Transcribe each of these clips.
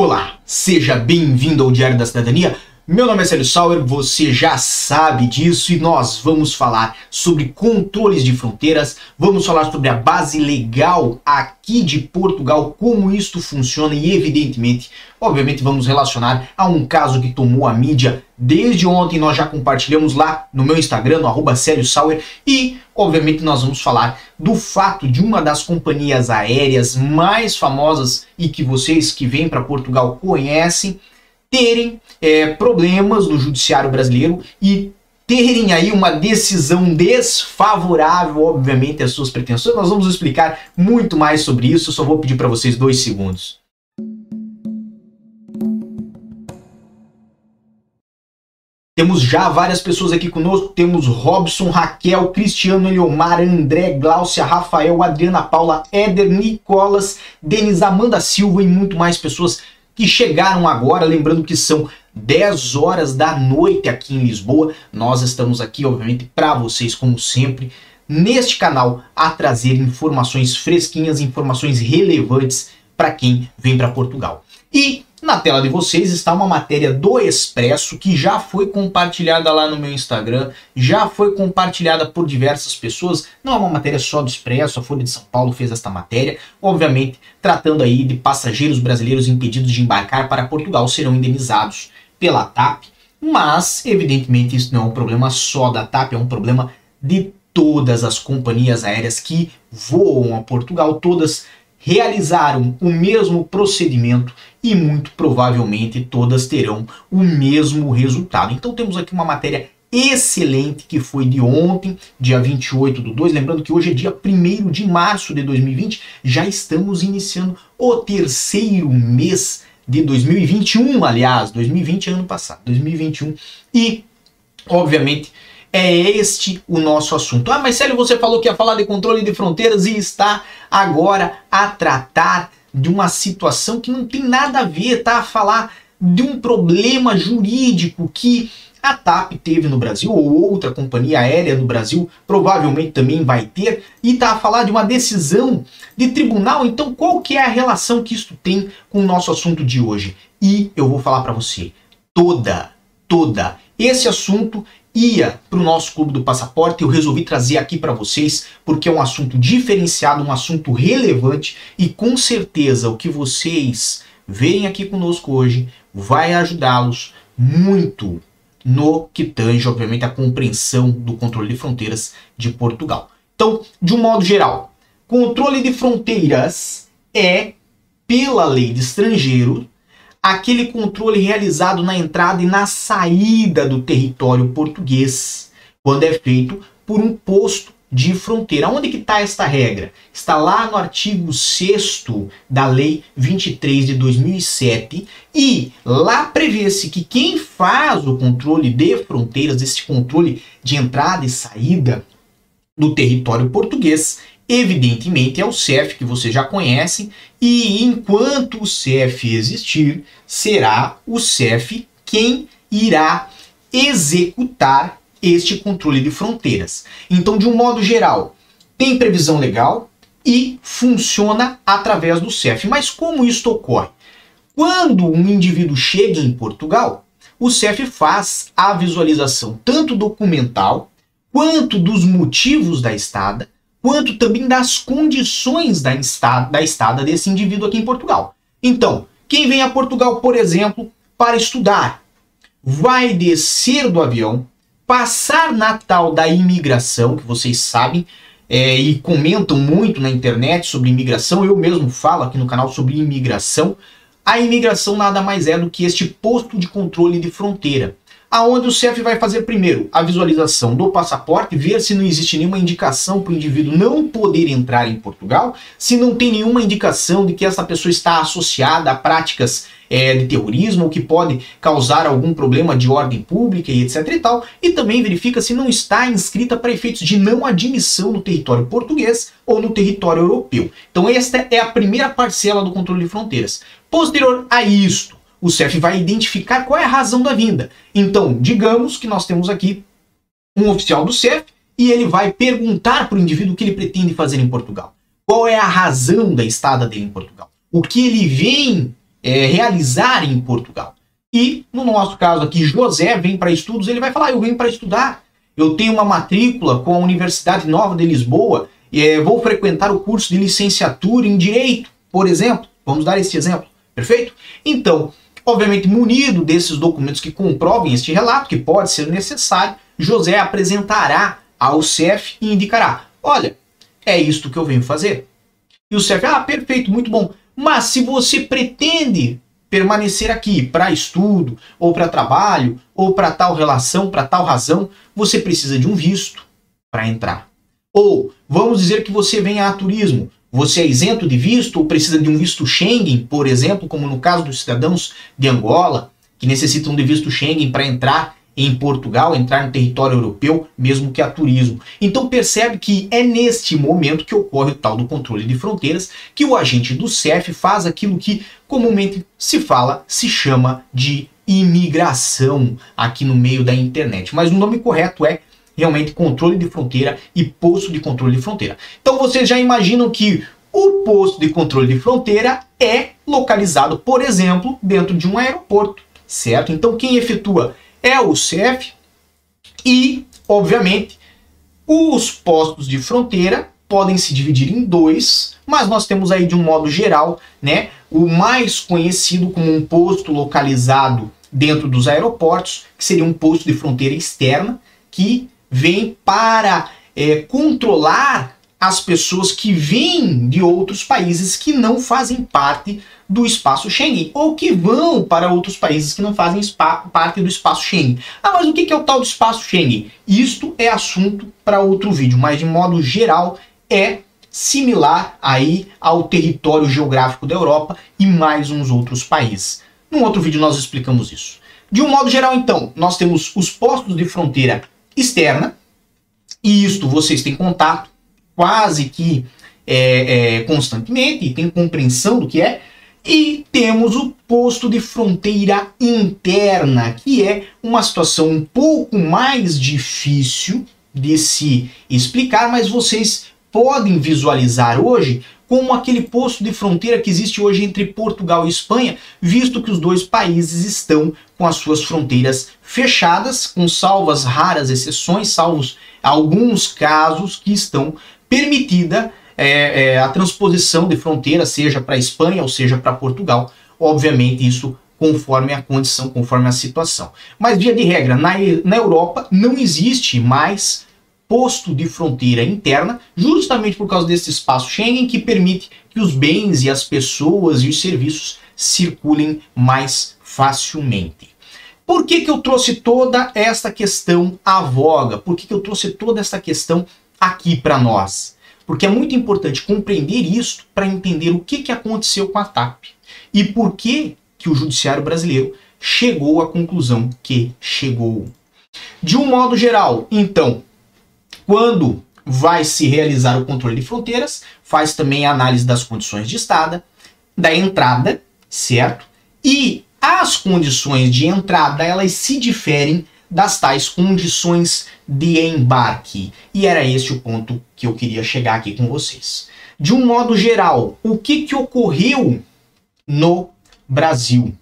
Olá, seja bem-vindo ao Diário da Cidadania. Meu nome é Célio Sauer, você já sabe disso e nós vamos falar sobre controles de fronteiras, vamos falar sobre a base legal aqui de Portugal, como isto funciona e, evidentemente, obviamente, vamos relacionar a um caso que tomou a mídia desde ontem. Nós já compartilhamos lá no meu Instagram, no arroba Sauer, e, obviamente, nós vamos falar do fato de uma das companhias aéreas mais famosas e que vocês que vêm para Portugal conhecem terem é, problemas no judiciário brasileiro e terem aí uma decisão desfavorável, obviamente, às suas pretensões. Nós vamos explicar muito mais sobre isso, eu só vou pedir para vocês dois segundos. Temos já várias pessoas aqui conosco. Temos Robson, Raquel, Cristiano, Eliomar, André, Gláucia, Rafael, Adriana Paula, Éder, Nicolas, Denis, Amanda Silva e muito mais pessoas que chegaram agora, lembrando que são 10 horas da noite aqui em Lisboa. Nós estamos aqui, obviamente, para vocês, como sempre, neste canal, a trazer informações fresquinhas, informações relevantes para quem vem para Portugal. E na tela de vocês está uma matéria do Expresso que já foi compartilhada lá no meu Instagram, já foi compartilhada por diversas pessoas. Não é uma matéria só do Expresso, a Folha de São Paulo fez esta matéria, obviamente tratando aí de passageiros brasileiros impedidos de embarcar para Portugal serão indenizados pela TAP, mas evidentemente isso não é um problema só da TAP, é um problema de todas as companhias aéreas que voam a Portugal, todas realizaram o mesmo procedimento e muito provavelmente todas terão o mesmo resultado. Então temos aqui uma matéria excelente que foi de ontem, dia 28 do 2, lembrando que hoje é dia 1 de março de 2020, já estamos iniciando o terceiro mês de 2021, aliás, 2020 é ano passado, 2021, e obviamente é este o nosso assunto. Ah, mas você falou que ia falar de controle de fronteiras e está agora a tratar de uma situação que não tem nada a ver, tá? A falar de um problema jurídico que a TAP teve no Brasil, ou outra companhia aérea no Brasil provavelmente também vai ter, e tá a falar de uma decisão de tribunal. Então, qual que é a relação que isso tem com o nosso assunto de hoje? E eu vou falar para você, toda, toda. Esse assunto ia para o nosso clube do passaporte, eu resolvi trazer aqui para vocês porque é um assunto diferenciado, um assunto relevante e com certeza o que vocês veem aqui conosco hoje vai ajudá-los muito no que tange, obviamente, a compreensão do controle de fronteiras de Portugal. Então, de um modo geral, controle de fronteiras é, pela lei de estrangeiro, aquele controle realizado na entrada e na saída do território português, quando é feito por um posto de fronteira. Onde que está esta regra? Está lá no artigo 6 da Lei 23 de 2007 e lá prevê-se que quem faz o controle de fronteiras, esse controle de entrada e saída do território português, Evidentemente é o CEF que você já conhece, e enquanto o CEF existir, será o CEF quem irá executar este controle de fronteiras. Então, de um modo geral, tem previsão legal e funciona através do CEF. Mas como isso ocorre? Quando um indivíduo chega em Portugal, o CEF faz a visualização tanto documental quanto dos motivos da estada quanto também das condições da estada, da estada desse indivíduo aqui em Portugal. Então, quem vem a Portugal, por exemplo, para estudar, vai descer do avião, passar na tal da imigração, que vocês sabem, é, e comentam muito na internet sobre imigração, eu mesmo falo aqui no canal sobre imigração. A imigração nada mais é do que este posto de controle de fronteira aonde o CEF vai fazer primeiro a visualização do passaporte, ver se não existe nenhuma indicação para o indivíduo não poder entrar em Portugal, se não tem nenhuma indicação de que essa pessoa está associada a práticas é, de terrorismo ou que pode causar algum problema de ordem pública e etc e tal, e também verifica se não está inscrita para efeitos de não admissão no território português ou no território europeu. Então esta é a primeira parcela do controle de fronteiras. Posterior a isto, o CEF vai identificar qual é a razão da vinda. Então, digamos que nós temos aqui um oficial do CEF e ele vai perguntar para o indivíduo o que ele pretende fazer em Portugal. Qual é a razão da estada dele em Portugal? O que ele vem é, realizar em Portugal. E no nosso caso aqui, José vem para estudos, ele vai falar: eu venho para estudar. Eu tenho uma matrícula com a Universidade Nova de Lisboa, é, vou frequentar o curso de licenciatura em Direito, por exemplo. Vamos dar esse exemplo, perfeito? Então, obviamente, munido desses documentos que comprovem este relato, que pode ser necessário, José apresentará ao CEF e indicará: olha, é isto que eu venho fazer. E o CEF, ah, perfeito, muito bom. Mas se você pretende permanecer aqui para estudo, ou para trabalho, ou para tal relação, para tal razão, você precisa de um visto para entrar. Ou vamos dizer que você vem a turismo, você é isento de visto ou precisa de um visto Schengen, por exemplo, como no caso dos cidadãos de Angola, que necessitam de visto Schengen para entrar em Portugal, entrar no território europeu, mesmo que a turismo. Então percebe que é neste momento que ocorre o tal do controle de fronteiras, que o agente do CEF faz aquilo que comumente se fala, se chama de imigração aqui no meio da internet. Mas o nome correto é realmente controle de fronteira e posto de controle de fronteira. Então vocês já imaginam que o posto de controle de fronteira é localizado, por exemplo, dentro de um aeroporto, certo? Então quem efetua é o CEF e, obviamente, os postos de fronteira podem se dividir em dois, mas nós temos aí de um modo geral, né, o mais conhecido como um posto localizado dentro dos aeroportos, que seria um posto de fronteira externa, que vem para é, controlar as pessoas que vêm de outros países que não fazem parte do espaço Schengen ou que vão para outros países que não fazem parte do espaço Schengen. Ah, mas o que é o tal do espaço Schengen? Isto é assunto para outro vídeo, mas de modo geral é similar aí ao território geográfico da Europa e mais uns outros países. Num outro vídeo nós explicamos isso. De um modo geral, então, nós temos os postos de fronteira externa, e isto vocês têm contato quase que é, é, constantemente, tem compreensão do que é. E temos o posto de fronteira interna, que é uma situação um pouco mais difícil de se explicar, mas vocês podem visualizar hoje como aquele posto de fronteira que existe hoje entre Portugal e Espanha, visto que os dois países estão com as suas fronteiras fechadas, com salvas raras exceções, salvos alguns casos que estão permitida é, é, a transposição de fronteira, seja para Espanha ou seja para Portugal. Obviamente, isso conforme a condição, conforme a situação. Mas, via de regra, na, na Europa não existe mais posto de fronteira interna, justamente por causa desse espaço Schengen que permite que os bens e as pessoas e os serviços circulem mais facilmente. Por que, que eu trouxe toda esta questão à voga? Por que, que eu trouxe toda esta questão aqui para nós. Porque é muito importante compreender isso para entender o que, que aconteceu com a TAP e por que, que o judiciário brasileiro chegou à conclusão que chegou. De um modo geral, então, quando vai se realizar o controle de fronteiras, faz também a análise das condições de estada, da entrada, certo? E as condições de entrada, elas se diferem das tais condições de embarque. E era este o ponto que eu queria chegar aqui com vocês. De um modo geral, o que, que ocorreu no Brasil?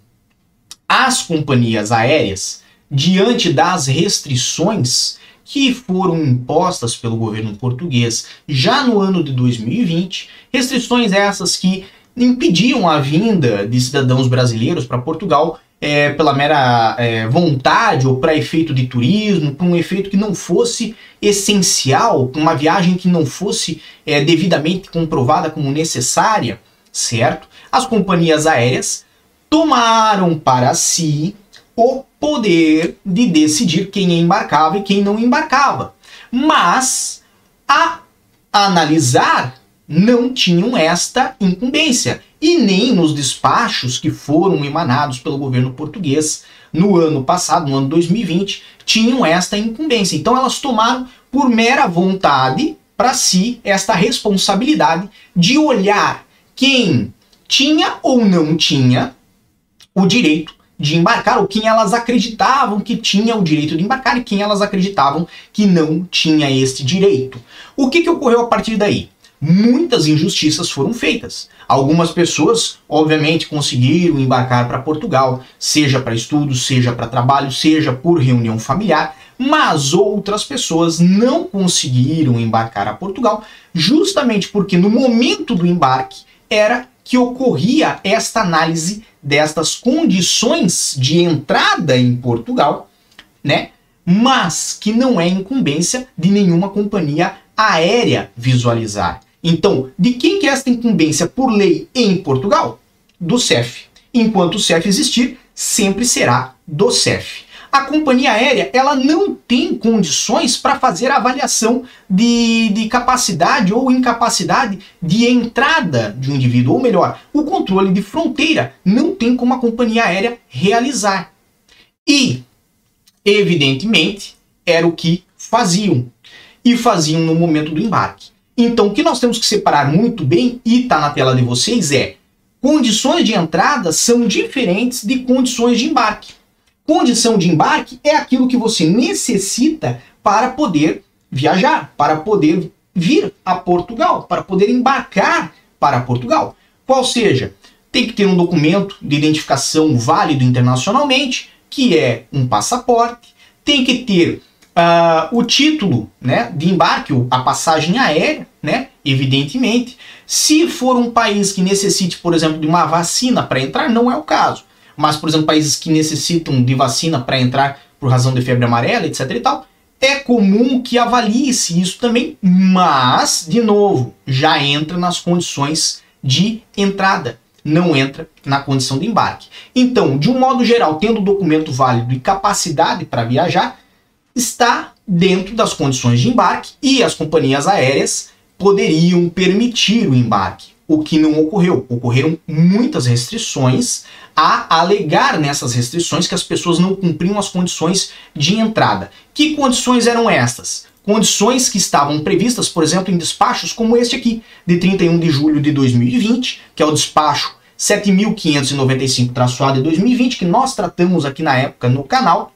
As companhias aéreas, diante das restrições que foram impostas pelo governo português já no ano de 2020, restrições essas que impediam a vinda de cidadãos brasileiros para Portugal é, pela mera é, vontade ou para efeito de turismo, para um efeito que não fosse essencial, uma viagem que não fosse é, devidamente comprovada como necessária, certo? As companhias aéreas tomaram para si o poder de decidir quem embarcava e quem não embarcava. Mas, a analisar não tinham esta incumbência e nem nos despachos que foram emanados pelo governo português no ano passado, no ano 2020, tinham esta incumbência. Então elas tomaram por mera vontade para si esta responsabilidade de olhar quem tinha ou não tinha o direito de embarcar, ou quem elas acreditavam que tinha o direito de embarcar e quem elas acreditavam que não tinha este direito. O que, que ocorreu a partir daí? muitas injustiças foram feitas. Algumas pessoas, obviamente, conseguiram embarcar para Portugal, seja para estudos, seja para trabalho, seja por reunião familiar, mas outras pessoas não conseguiram embarcar a Portugal, justamente porque no momento do embarque era que ocorria esta análise destas condições de entrada em Portugal, né? Mas que não é incumbência de nenhuma companhia aérea visualizar. Então, de quem que é esta incumbência por lei em Portugal? Do CEF. Enquanto o CEF existir, sempre será do CEF. A companhia aérea ela não tem condições para fazer avaliação de, de capacidade ou incapacidade de entrada de um indivíduo, ou melhor, o controle de fronteira não tem como a companhia aérea realizar. E, evidentemente, era o que faziam. E faziam no momento do embarque. Então, o que nós temos que separar muito bem, e está na tela de vocês, é condições de entrada são diferentes de condições de embarque. Condição de embarque é aquilo que você necessita para poder viajar, para poder vir a Portugal, para poder embarcar para Portugal. Qual seja, tem que ter um documento de identificação válido internacionalmente, que é um passaporte, tem que ter uh, o título né, de embarque, a passagem aérea, né, evidentemente. Se for um país que necessite, por exemplo, de uma vacina para entrar, não é o caso. Mas, por exemplo, países que necessitam de vacina para entrar por razão de febre amarela, etc e tal, é comum que avalie-se isso também, mas, de novo, já entra nas condições de entrada, não entra na condição de embarque. Então, de um modo geral, tendo documento válido e capacidade para viajar, está dentro das condições de embarque e as companhias aéreas poderiam permitir o embarque, o que não ocorreu. Ocorreram muitas restrições a alegar nessas restrições que as pessoas não cumpriam as condições de entrada. Que condições eram estas? Condições que estavam previstas, por exemplo, em despachos como este aqui, de 31 de julho de 2020, que é o despacho 7595-A de 2020, que nós tratamos aqui na época no canal,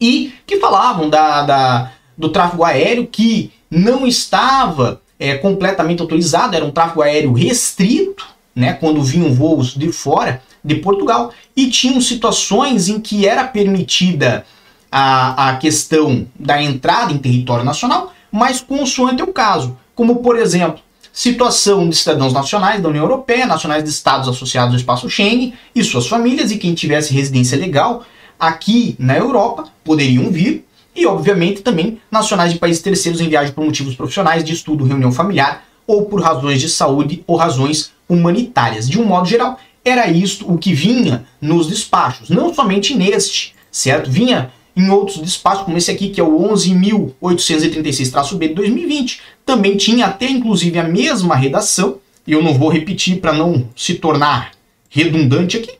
e que falavam da, da do tráfego aéreo que não estava é, completamente autorizado, era um tráfego aéreo restrito, né, quando vinham voos de fora de Portugal, e tinham situações em que era permitida a, a questão da entrada em território nacional, mas consoante o caso, como por exemplo, situação de cidadãos nacionais da União Europeia, nacionais de estados associados ao espaço Schengen e suas famílias, e quem tivesse residência legal aqui na Europa poderiam vir, e obviamente também nacionais de países terceiros em viagem por motivos profissionais, de estudo, reunião familiar ou por razões de saúde ou razões humanitárias. De um modo geral, era isto o que vinha nos despachos, não somente neste, certo? Vinha em outros despachos, como esse aqui, que é o 11.836-B de 2020. Também tinha até inclusive a mesma redação, eu não vou repetir para não se tornar redundante aqui,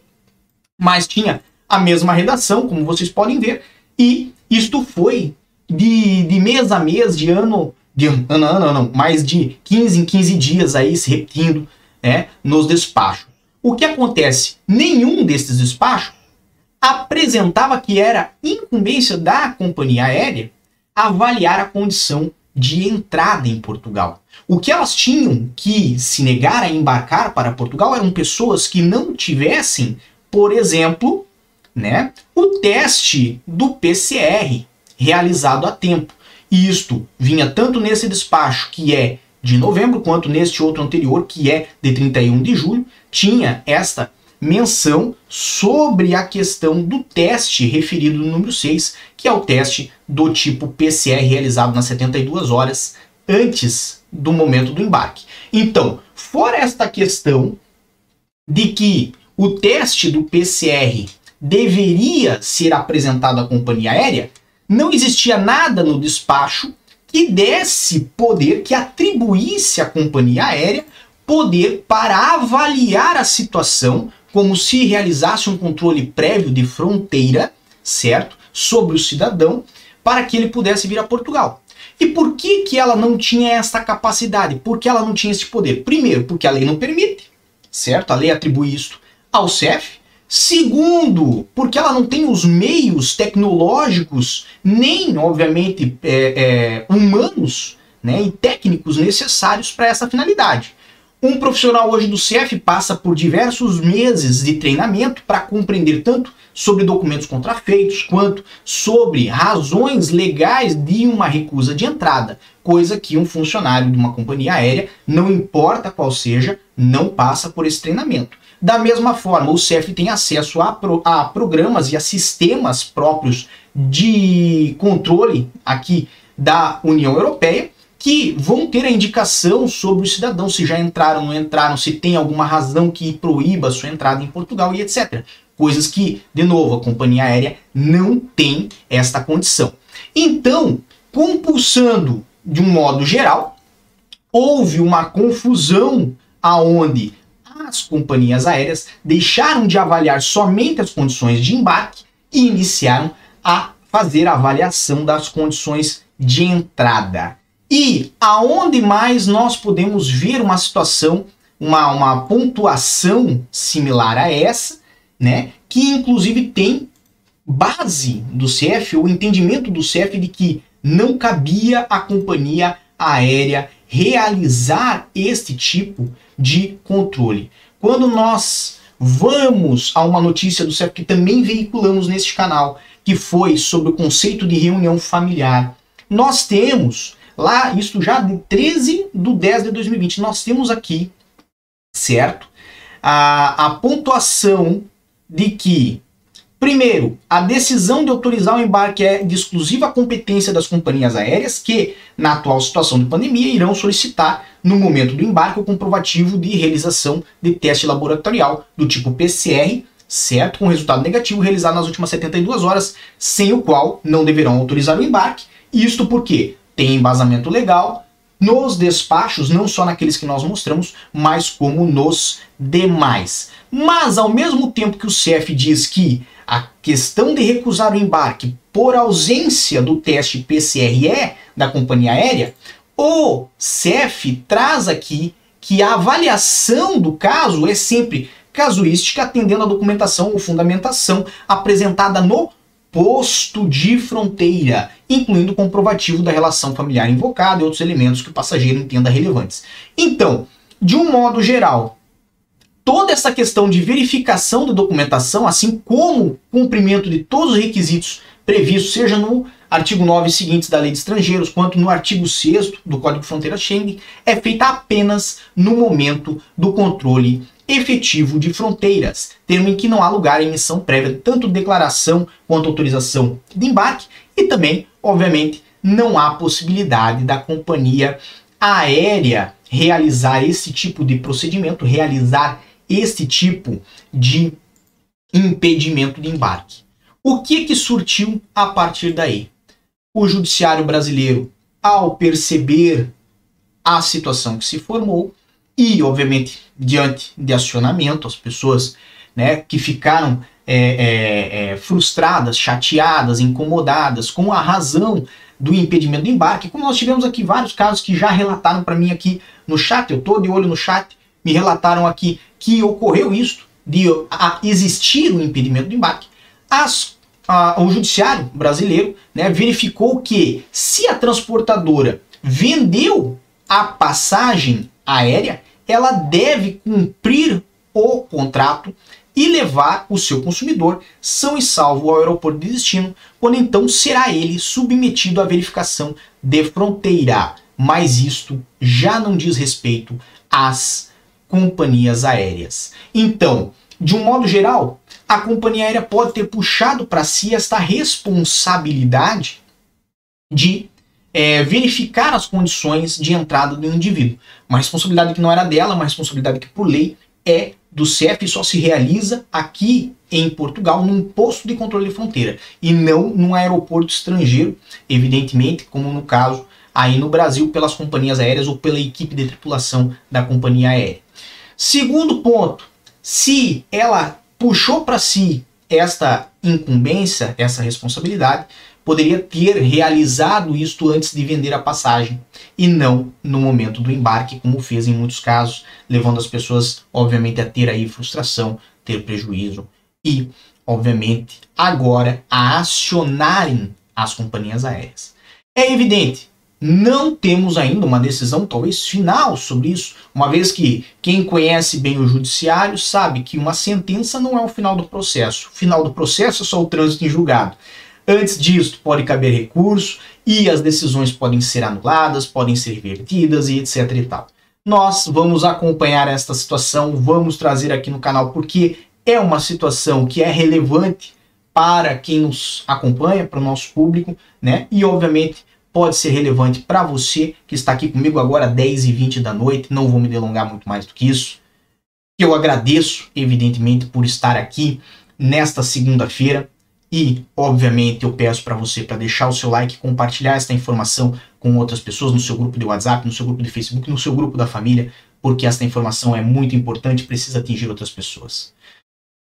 mas tinha a mesma redação, como vocês podem ver, e isto foi de, de mês a mês, de ano, de ano, ano, ano, não, mais de 15 em 15 dias aí se repetindo né, nos despachos. O que acontece? Nenhum desses despachos apresentava que era incumbência da companhia aérea avaliar a condição de entrada em Portugal. O que elas tinham que se negar a embarcar para Portugal eram pessoas que não tivessem, por exemplo, né, o teste do PCR realizado a tempo. E isto vinha tanto nesse despacho, que é de novembro, quanto neste outro anterior, que é de 31 de julho, tinha esta menção sobre a questão do teste referido no número 6, que é o teste do tipo PCR realizado nas 72 horas antes do momento do embarque. Então, fora esta questão de que o teste do PCR deveria ser apresentado à companhia aérea, não existia nada no despacho que desse poder, que atribuísse à companhia aérea poder para avaliar a situação como se realizasse um controle prévio de fronteira, certo? Sobre o cidadão, para que ele pudesse vir a Portugal. E por que, que ela não tinha essa capacidade? Por que ela não tinha esse poder? Primeiro, porque a lei não permite, certo? A lei atribui isso ao CEF, Segundo, porque ela não tem os meios tecnológicos, nem, obviamente, é, é, humanos, né, e técnicos necessários para essa finalidade. Um profissional hoje do CF passa por diversos meses de treinamento para compreender tanto sobre documentos contrafeitos quanto sobre razões legais de uma recusa de entrada, coisa que um funcionário de uma companhia aérea, não importa qual seja, não passa por esse treinamento. Da mesma forma, o CF tem acesso a, pro, a programas e a sistemas próprios de controle aqui da União Europeia que vão ter a indicação sobre os cidadãos, se já entraram, não entraram, se tem alguma razão que proíba a sua entrada em Portugal e etc. Coisas que, de novo, a companhia aérea não tem esta condição. Então, compulsando de um modo geral, houve uma confusão aonde as companhias aéreas deixaram de avaliar somente as condições de embarque e iniciaram a fazer a avaliação das condições de entrada. E aonde mais nós podemos ver uma situação, uma, uma pontuação similar a essa, né? Que inclusive tem base do CF, o entendimento do CF de que não cabia à companhia aérea realizar este tipo de controle. Quando nós vamos a uma notícia do CF que também veiculamos neste canal, que foi sobre o conceito de reunião familiar, nós temos Lá, isso já de 13 de 10 de 2020, nós temos aqui, certo? A, a pontuação de que, primeiro, a decisão de autorizar o embarque é de exclusiva competência das companhias aéreas que, na atual situação de pandemia, irão solicitar, no momento do embarque, o comprovativo de realização de teste laboratorial do tipo PCR, certo? Com resultado negativo realizado nas últimas 72 horas, sem o qual não deverão autorizar o embarque. Isto porque tem embasamento legal nos despachos, não só naqueles que nós mostramos, mas como nos demais. Mas ao mesmo tempo que o CF diz que a questão de recusar o embarque por ausência do teste PCRE da companhia aérea, o CF traz aqui que a avaliação do caso é sempre casuística atendendo a documentação ou fundamentação apresentada no posto de fronteira, incluindo o comprovativo da relação familiar invocada e outros elementos que o passageiro entenda relevantes. Então, de um modo geral, toda essa questão de verificação da documentação, assim como cumprimento de todos os requisitos previstos, seja no artigo 9 seguintes da Lei de Estrangeiros, quanto no artigo 6 do Código de Fronteira Schengen, é feita apenas no momento do controle efetivo de fronteiras, termo em que não há lugar à emissão prévia tanto de declaração quanto autorização de embarque e também, obviamente, não há possibilidade da companhia aérea realizar esse tipo de procedimento, realizar esse tipo de impedimento de embarque. O que que surtiu a partir daí? O judiciário brasileiro, ao perceber a situação que se formou, e, obviamente, diante de acionamento, as pessoas né, que ficaram é, é, é, frustradas, chateadas, incomodadas com a razão do impedimento do embarque, como nós tivemos aqui vários casos que já relataram para mim aqui no chat, eu estou de olho no chat, me relataram aqui que ocorreu isso, de existir o um impedimento do embarque. As, a, o judiciário brasileiro né, verificou que se a transportadora vendeu a passagem aérea, ela deve cumprir o contrato e levar o seu consumidor são e salvo ao aeroporto de destino, quando então será ele submetido à verificação de fronteira. Mas isto já não diz respeito às companhias aéreas. Então, de um modo geral, a companhia aérea pode ter puxado para si esta responsabilidade de é, verificar as condições de entrada do indivíduo. Uma responsabilidade que não era dela, uma responsabilidade que, por lei, é do CEF e só se realiza aqui em Portugal, num posto de controle de fronteira, e não num aeroporto estrangeiro, evidentemente, como no caso aí no Brasil, pelas companhias aéreas ou pela equipe de tripulação da companhia aérea. Segundo ponto, se ela puxou para si esta incumbência, essa responsabilidade, poderia ter realizado isto antes de vender a passagem e não no momento do embarque, como fez em muitos casos, levando as pessoas, obviamente, a ter aí frustração, ter prejuízo e, obviamente, agora a acionarem as companhias aéreas. É evidente não temos ainda uma decisão talvez final sobre isso, uma vez que quem conhece bem o judiciário sabe que uma sentença não é o final do processo. O final do processo é só o trânsito em julgado. Antes disso, pode caber recurso e as decisões podem ser anuladas, podem ser revertidas e etc e tal. Nós vamos acompanhar esta situação, vamos trazer aqui no canal porque é uma situação que é relevante para quem nos acompanha, para o nosso público, né? E obviamente pode ser relevante para você que está aqui comigo agora 10 e 20 da noite. Não vou me delongar muito mais do que isso. Eu agradeço, evidentemente, por estar aqui nesta segunda-feira. E, obviamente, eu peço para você para deixar o seu like, compartilhar esta informação com outras pessoas no seu grupo de WhatsApp, no seu grupo de Facebook, no seu grupo da família, porque esta informação é muito importante e precisa atingir outras pessoas.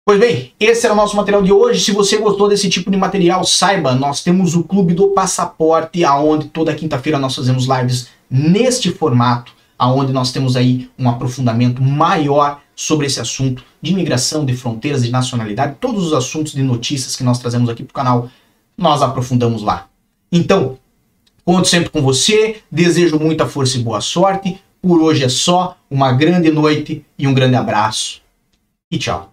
Pois bem, esse era o nosso material de hoje. Se você gostou desse tipo de material, saiba, nós temos o Clube do Passaporte, aonde toda quinta-feira nós fazemos lives neste formato, aonde nós temos aí um aprofundamento maior sobre esse assunto de imigração, de fronteiras, de nacionalidade, todos os assuntos de notícias que nós trazemos aqui para o canal, nós aprofundamos lá. Então, conto sempre com você, desejo muita força e boa sorte. Por hoje é só, uma grande noite e um grande abraço. E tchau.